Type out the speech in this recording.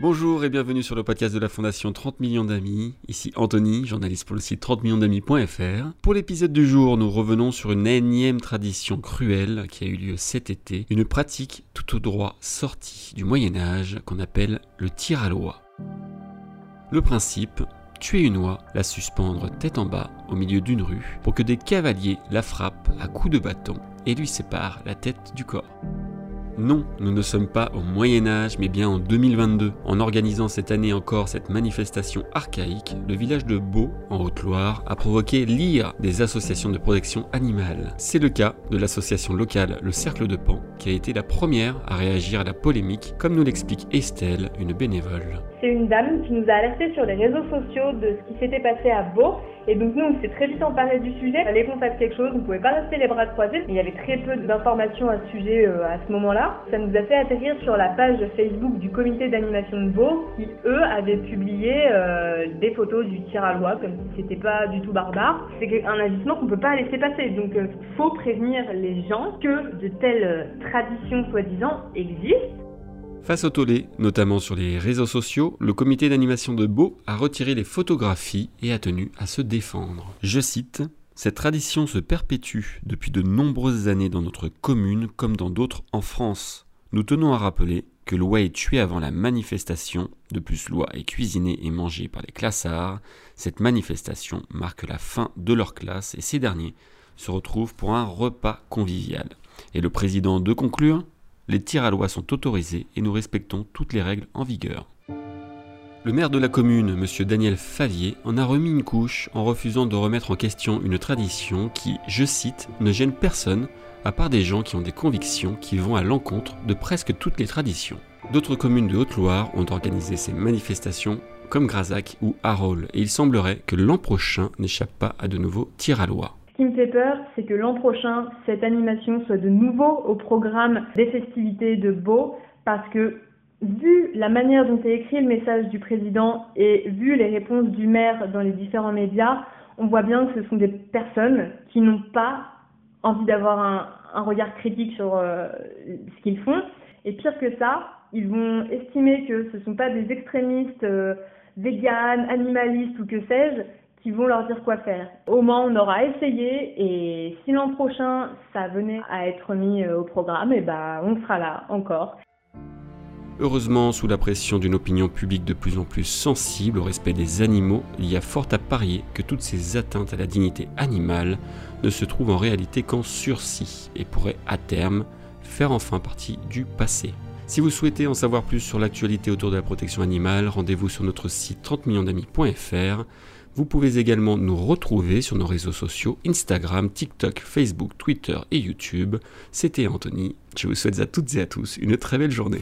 Bonjour et bienvenue sur le podcast de la Fondation 30 millions d'amis. Ici Anthony, journaliste pour le site 30 millions d'amis.fr. Pour l'épisode du jour, nous revenons sur une énième tradition cruelle qui a eu lieu cet été, une pratique tout au droit sortie du Moyen Âge qu'on appelle le tir à l'oie. Le principe, tuer une oie, la suspendre tête en bas au milieu d'une rue pour que des cavaliers la frappent à coups de bâton et lui séparent la tête du corps. Non, nous ne sommes pas au Moyen Âge, mais bien en 2022. En organisant cette année encore cette manifestation archaïque, le village de Beau, en Haute-Loire, a provoqué l'ire des associations de protection animale. C'est le cas de l'association locale Le Cercle de Pan, qui a été la première à réagir à la polémique, comme nous l'explique Estelle, une bénévole. C'est une dame qui nous a alerté sur les réseaux sociaux de ce qui s'était passé à Beau. Et donc nous, on s'est très vite emparé du sujet. Fallait qu'on fasse quelque chose. On ne pouvait pas rester les bras croisés. Il y avait très peu d'informations à ce sujet euh, à ce moment-là. Ça nous a fait atterrir sur la page Facebook du comité d'animation de Beau, qui eux avaient publié euh, des photos du tir à loi, comme si c'était pas du tout barbare. C'est un agissement qu'on peut pas laisser passer. Donc euh, faut prévenir les gens que de telles traditions soi-disant existent Face au tollé, notamment sur les réseaux sociaux, le comité d'animation de Beau a retiré les photographies et a tenu à se défendre. Je cite cette tradition se perpétue depuis de nombreuses années dans notre commune comme dans d'autres en France. Nous tenons à rappeler que l'oie est tué avant la manifestation, de plus l'oie est cuisinée et mangée par les classards. Cette manifestation marque la fin de leur classe et ces derniers se retrouvent pour un repas convivial. Et le président de conclure les tirs à loi sont autorisés et nous respectons toutes les règles en vigueur. Le maire de la commune, M. Daniel Favier, en a remis une couche en refusant de remettre en question une tradition qui, je cite, ne gêne personne, à part des gens qui ont des convictions qui vont à l'encontre de presque toutes les traditions. D'autres communes de Haute-Loire ont organisé ces manifestations comme Grazac ou Harol, et il semblerait que l'an prochain n'échappe pas à de nouveaux tirs à loi. Qui me fait peur, c'est que l'an prochain, cette animation soit de nouveau au programme des festivités de Beau, parce que vu la manière dont est écrit le message du président et vu les réponses du maire dans les différents médias, on voit bien que ce sont des personnes qui n'ont pas envie d'avoir un, regard critique sur euh, ce qu'ils font. Et pire que ça, ils vont estimer que ce ne sont pas des extrémistes euh, véganes, animalistes ou que sais-je, qui vont leur dire quoi faire. Au moins, on aura essayé et si l'an prochain ça venait à être mis euh, au programme, et eh ben on sera là encore. Heureusement, sous la pression d'une opinion publique de plus en plus sensible au respect des animaux, il y a fort à parier que toutes ces atteintes à la dignité animale ne se trouvent en réalité qu'en sursis et pourraient à terme faire enfin partie du passé. Si vous souhaitez en savoir plus sur l'actualité autour de la protection animale, rendez-vous sur notre site 30 millions d'amis.fr. Vous pouvez également nous retrouver sur nos réseaux sociaux Instagram, TikTok, Facebook, Twitter et YouTube. C'était Anthony. Je vous souhaite à toutes et à tous une très belle journée.